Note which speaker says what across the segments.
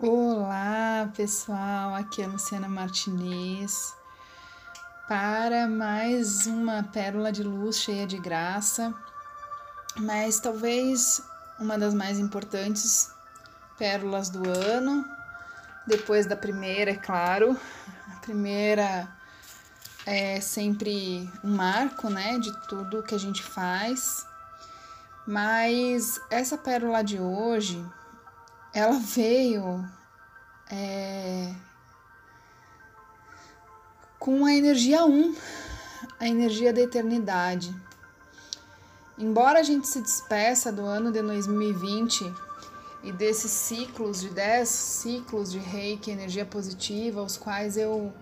Speaker 1: Olá, pessoal. Aqui é a Luciana Martinez para mais uma pérola de luz cheia de graça, mas talvez uma das mais importantes pérolas do ano, depois da primeira, é claro. A primeira é sempre um marco, né, de tudo que a gente faz. Mas essa pérola de hoje ela veio é, com a energia 1, a energia da eternidade. Embora a gente se despeça do ano de 2020 e desses ciclos de 10 ciclos de reiki, energia positiva, os quais eu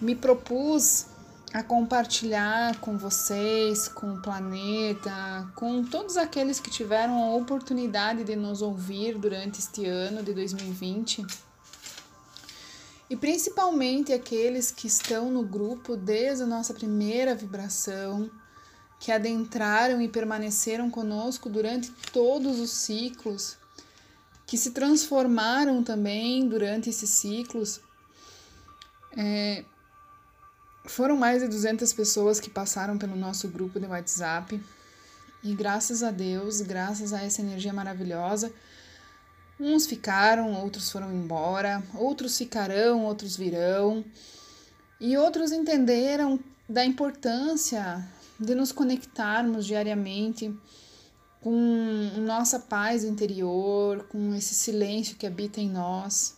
Speaker 1: me propus a compartilhar com vocês, com o planeta, com todos aqueles que tiveram a oportunidade de nos ouvir durante este ano de 2020. E principalmente aqueles que estão no grupo desde a nossa primeira vibração, que adentraram e permaneceram conosco durante todos os ciclos, que se transformaram também durante esses ciclos. É, foram mais de 200 pessoas que passaram pelo nosso grupo de WhatsApp. E graças a Deus, graças a essa energia maravilhosa, uns ficaram, outros foram embora, outros ficarão, outros virão. E outros entenderam da importância de nos conectarmos diariamente com nossa paz interior, com esse silêncio que habita em nós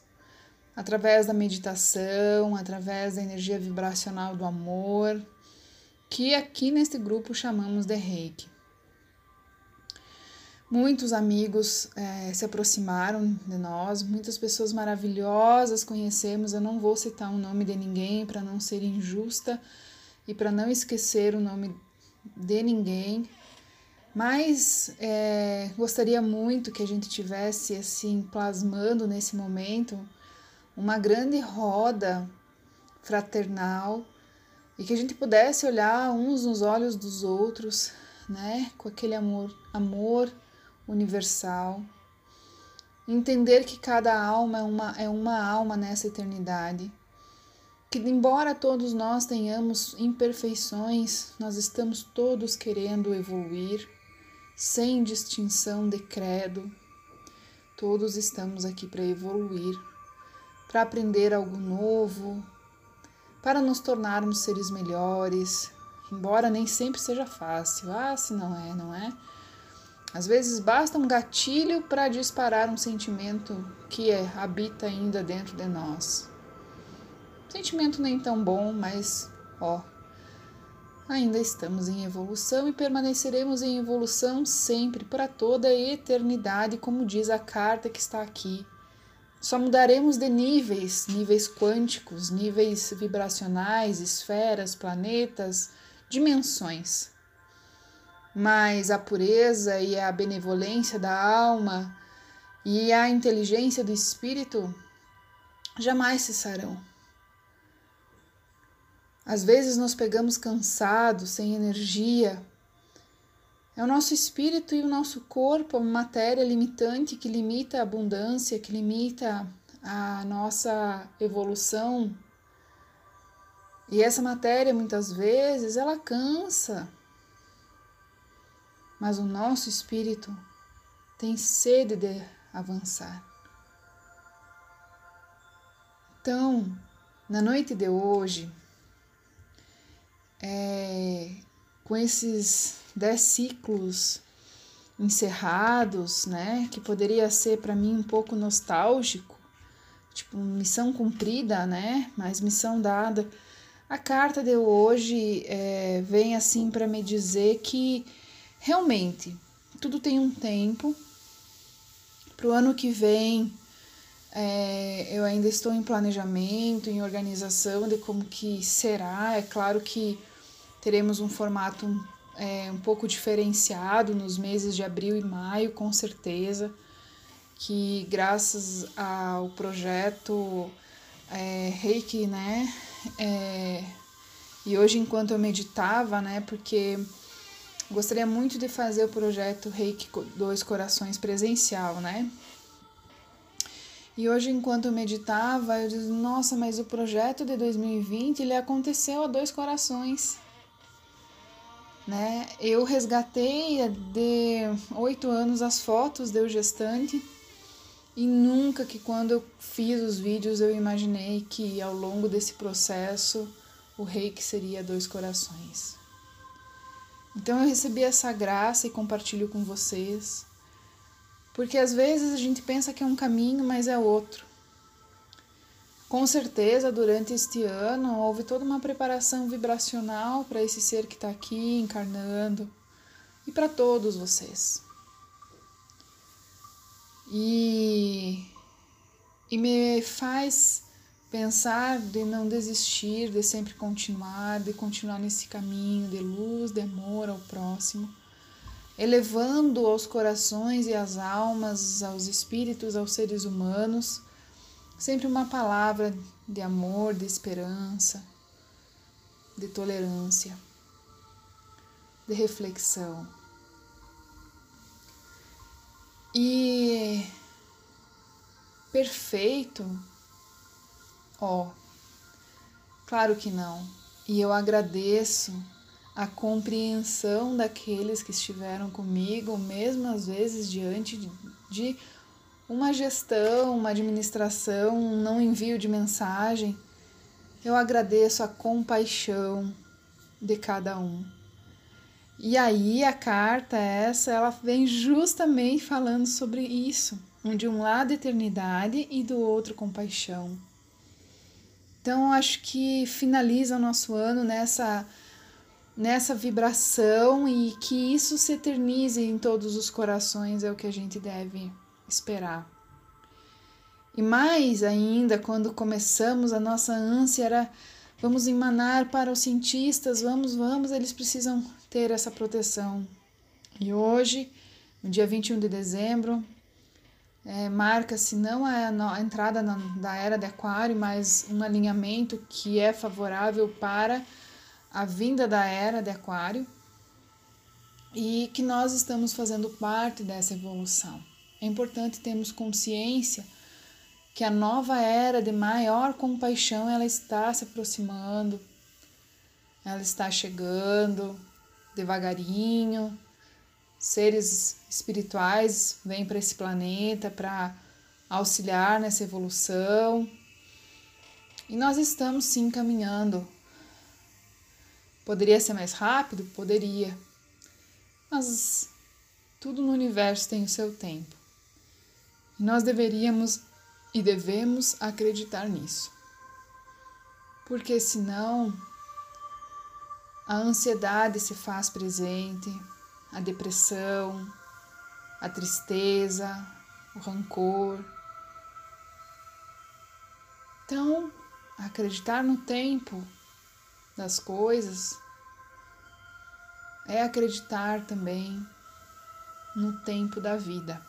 Speaker 1: através da meditação, através da energia vibracional do amor, que aqui neste grupo chamamos de Reiki. Muitos amigos é, se aproximaram de nós, muitas pessoas maravilhosas conhecemos. Eu não vou citar o nome de ninguém para não ser injusta e para não esquecer o nome de ninguém, mas é, gostaria muito que a gente tivesse assim plasmando nesse momento uma grande roda fraternal e que a gente pudesse olhar uns nos olhos dos outros, né, com aquele amor, amor universal. Entender que cada alma é uma, é uma alma nessa eternidade. Que, embora todos nós tenhamos imperfeições, nós estamos todos querendo evoluir, sem distinção de credo. Todos estamos aqui para evoluir para aprender algo novo, para nos tornarmos seres melhores, embora nem sempre seja fácil. Ah, se não é, não é? Às vezes basta um gatilho para disparar um sentimento que é, habita ainda dentro de nós. Sentimento nem tão bom, mas ó, ainda estamos em evolução e permaneceremos em evolução sempre para toda a eternidade, como diz a carta que está aqui só mudaremos de níveis, níveis quânticos, níveis vibracionais, esferas, planetas, dimensões. Mas a pureza e a benevolência da alma e a inteligência do espírito jamais cessarão. Às vezes nos pegamos cansados, sem energia, é o nosso espírito e o nosso corpo, a matéria limitante que limita a abundância, que limita a nossa evolução. E essa matéria, muitas vezes, ela cansa. Mas o nosso espírito tem sede de avançar. Então, na noite de hoje, é, com esses dez ciclos encerrados, né? Que poderia ser para mim um pouco nostálgico, tipo missão cumprida, né? Mas missão dada. A carta de hoje é, vem assim para me dizer que realmente tudo tem um tempo. Para o ano que vem, é, eu ainda estou em planejamento, em organização de como que será. É claro que teremos um formato é, um pouco diferenciado nos meses de abril e maio, com certeza, que graças ao projeto é, Reiki, né? É, e hoje, enquanto eu meditava, né? Porque gostaria muito de fazer o projeto Reiki Dois Corações presencial, né? E hoje, enquanto eu meditava, eu disse: Nossa, mas o projeto de 2020 ele aconteceu a dois corações. Né? Eu resgatei de oito anos as fotos de eu gestante e nunca que quando eu fiz os vídeos eu imaginei que ao longo desse processo o reiki seria dois corações. Então eu recebi essa graça e compartilho com vocês, porque às vezes a gente pensa que é um caminho, mas é outro. Com certeza, durante este ano, houve toda uma preparação vibracional para esse ser que está aqui encarnando e para todos vocês. E, e me faz pensar de não desistir, de sempre continuar, de continuar nesse caminho de luz, de amor ao próximo, elevando aos corações e às almas, aos espíritos, aos seres humanos Sempre uma palavra de amor, de esperança, de tolerância, de reflexão. E perfeito? Ó, oh, claro que não. E eu agradeço a compreensão daqueles que estiveram comigo, mesmo às vezes diante de, de uma gestão, uma administração, um não envio de mensagem, eu agradeço a compaixão de cada um. E aí a carta essa, ela vem justamente falando sobre isso, de um lado eternidade e do outro compaixão. Então acho que finaliza o nosso ano nessa nessa vibração e que isso se eternize em todos os corações é o que a gente deve esperar. E mais ainda, quando começamos, a nossa ânsia era vamos emanar para os cientistas, vamos, vamos, eles precisam ter essa proteção. E hoje, no dia 21 de dezembro, é, marca-se não a, a entrada na, da era de Aquário, mas um alinhamento que é favorável para a vinda da era de Aquário e que nós estamos fazendo parte dessa evolução. É importante termos consciência que a nova era de maior compaixão ela está se aproximando, ela está chegando devagarinho. Seres espirituais vêm para esse planeta para auxiliar nessa evolução. E nós estamos sim caminhando. Poderia ser mais rápido? Poderia. Mas tudo no universo tem o seu tempo. Nós deveríamos e devemos acreditar nisso. Porque senão a ansiedade se faz presente, a depressão, a tristeza, o rancor. Então, acreditar no tempo das coisas é acreditar também no tempo da vida.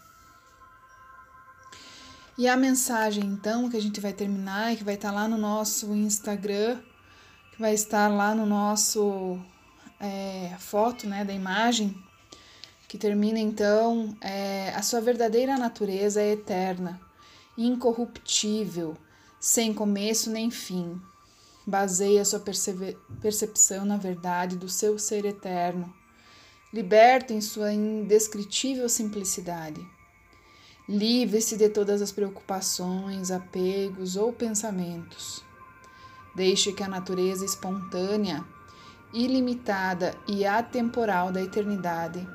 Speaker 1: E a mensagem, então, que a gente vai terminar e que vai estar lá no nosso Instagram, que vai estar lá no nosso é, foto né, da imagem, que termina então: é, a sua verdadeira natureza é eterna, incorruptível, sem começo nem fim. Baseie a sua percepção na verdade do seu ser eterno, liberto em sua indescritível simplicidade. Livre-se de todas as preocupações, apegos ou pensamentos. Deixe que a natureza espontânea, ilimitada e atemporal da eternidade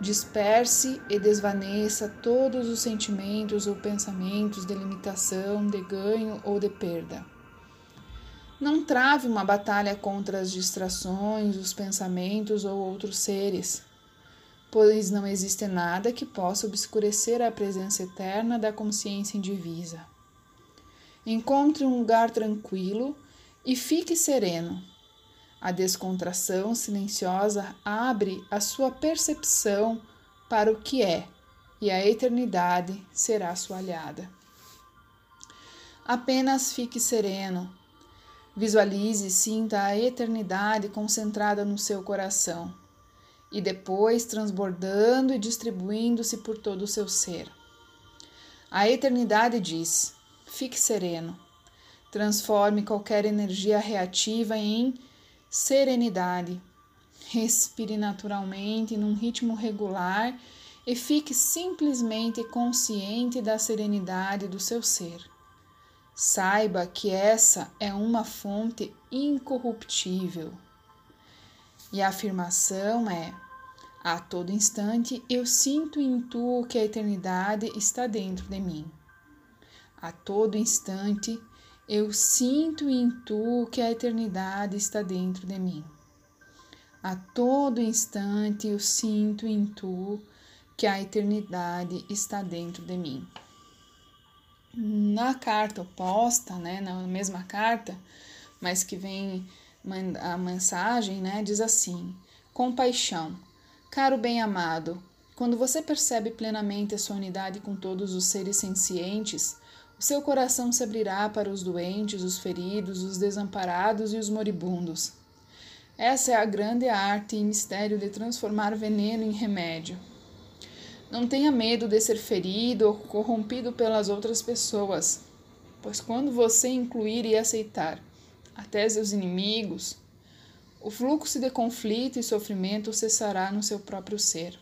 Speaker 1: disperse e desvaneça todos os sentimentos ou pensamentos de limitação, de ganho ou de perda. Não trave uma batalha contra as distrações, os pensamentos ou outros seres pois não existe nada que possa obscurecer a presença eterna da consciência indivisa. Encontre um lugar tranquilo e fique sereno. A descontração silenciosa abre a sua percepção para o que é, e a eternidade será sua aliada. Apenas fique sereno. Visualize e sinta a eternidade concentrada no seu coração e depois transbordando e distribuindo-se por todo o seu ser. A eternidade diz: fique sereno. Transforme qualquer energia reativa em serenidade. Respire naturalmente num ritmo regular e fique simplesmente consciente da serenidade do seu ser. Saiba que essa é uma fonte incorruptível. E a afirmação é: a todo instante eu sinto e intuo que a eternidade está dentro de mim. A todo instante eu sinto e intuo que a eternidade está dentro de mim. A todo instante eu sinto e intuo que a eternidade está dentro de mim. Na carta oposta, né, na mesma carta, mas que vem a mensagem, né, diz assim: compaixão. Caro bem-amado, quando você percebe plenamente a sua unidade com todos os seres sencientes, o seu coração se abrirá para os doentes, os feridos, os desamparados e os moribundos. Essa é a grande arte e mistério de transformar veneno em remédio. Não tenha medo de ser ferido ou corrompido pelas outras pessoas, pois quando você incluir e aceitar até seus inimigos, o fluxo de conflito e sofrimento cessará no seu próprio ser.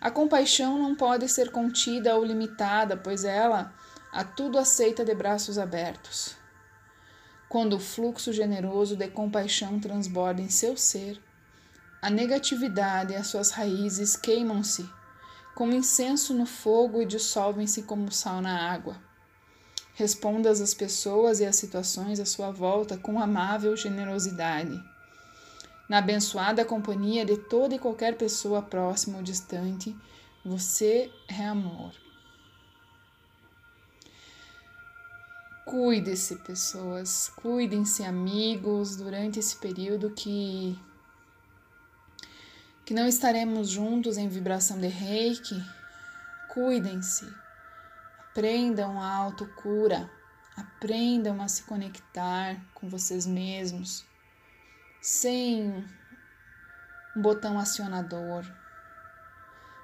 Speaker 1: A compaixão não pode ser contida ou limitada, pois ela a tudo aceita de braços abertos. Quando o fluxo generoso de compaixão transborda em seu ser, a negatividade e as suas raízes queimam-se como incenso no fogo e dissolvem-se como sal na água. Responda às pessoas e às situações à sua volta com amável generosidade. Na abençoada companhia de toda e qualquer pessoa próxima ou distante, você é amor. Cuide-se, pessoas, cuidem-se, amigos, durante esse período que que não estaremos juntos em vibração de reiki, cuidem-se, aprendam a autocura, aprendam a se conectar com vocês mesmos, sem um botão acionador.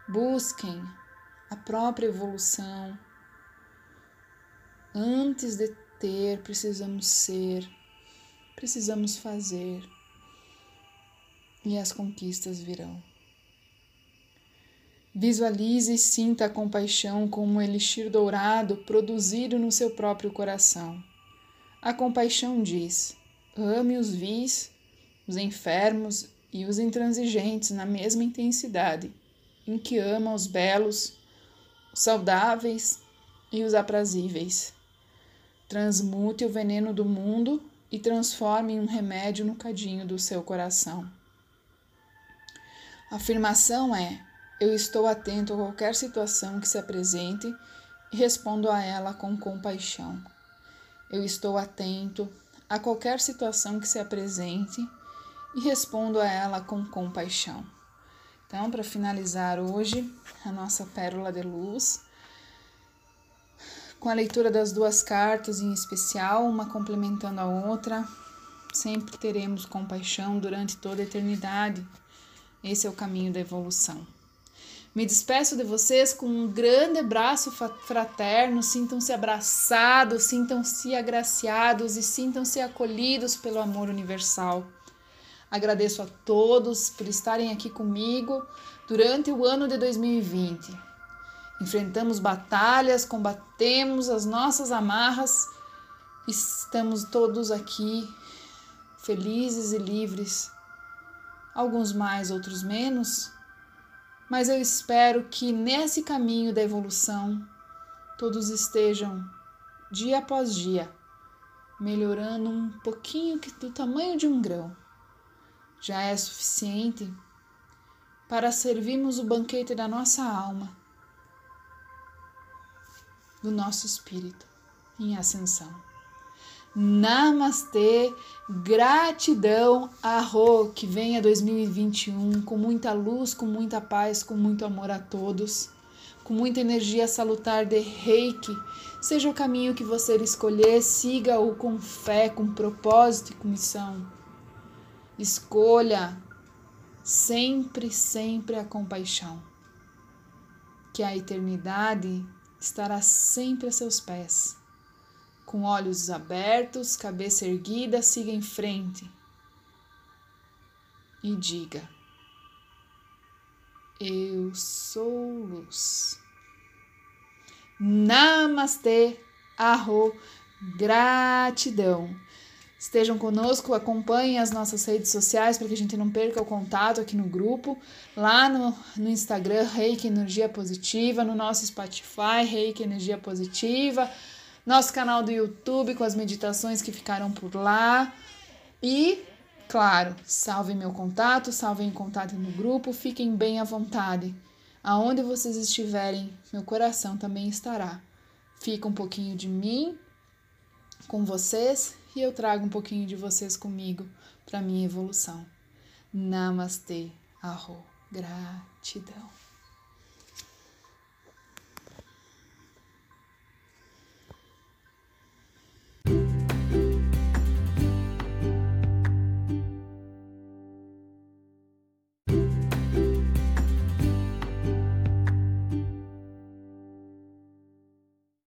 Speaker 1: Busquem a própria evolução. Antes de ter, precisamos ser, precisamos fazer e as conquistas virão. Visualize e sinta a compaixão como um elixir dourado produzido no seu próprio coração. A compaixão diz: ame os vis, os enfermos e os intransigentes na mesma intensidade em que ama os belos, os saudáveis e os aprazíveis. Transmute o veneno do mundo e transforme em um remédio no cadinho do seu coração. A afirmação é: eu estou atento a qualquer situação que se apresente e respondo a ela com compaixão. Eu estou atento a qualquer situação que se apresente e respondo a ela com compaixão. Então, para finalizar hoje a nossa pérola de luz, com a leitura das duas cartas em especial, uma complementando a outra, sempre teremos compaixão durante toda a eternidade esse é o caminho da evolução. Me despeço de vocês com um grande abraço fraterno. Sintam-se abraçados, sintam-se agraciados e sintam-se acolhidos pelo amor universal. Agradeço a todos por estarem aqui comigo durante o ano de 2020. Enfrentamos batalhas, combatemos as nossas amarras, estamos todos aqui felizes e livres alguns mais, outros menos, mas eu espero que nesse caminho da evolução todos estejam dia após dia melhorando um pouquinho do tamanho de um grão. Já é suficiente para servirmos o banquete da nossa alma, do nosso espírito em ascensão. Namastê, gratidão, arro, que venha 2021 com muita luz, com muita paz, com muito amor a todos, com muita energia salutar de reiki. Seja o caminho que você escolher, siga-o com fé, com propósito e com missão. Escolha sempre, sempre a compaixão. Que a eternidade estará sempre a seus pés. Com olhos abertos, cabeça erguida, siga em frente e diga: Eu sou luz. Namastê, arro, gratidão. Estejam conosco, acompanhem as nossas redes sociais para que a gente não perca o contato aqui no grupo, lá no, no Instagram, Reiki Energia Positiva, no nosso Spotify, Reiki Energia Positiva, nosso canal do YouTube com as meditações que ficaram por lá. E, claro, salvem meu contato, salvem o contato no grupo, fiquem bem à vontade. Aonde vocês estiverem, meu coração também estará. Fica um pouquinho de mim com vocês e eu trago um pouquinho de vocês comigo para minha evolução. Namastê, arro, gratidão.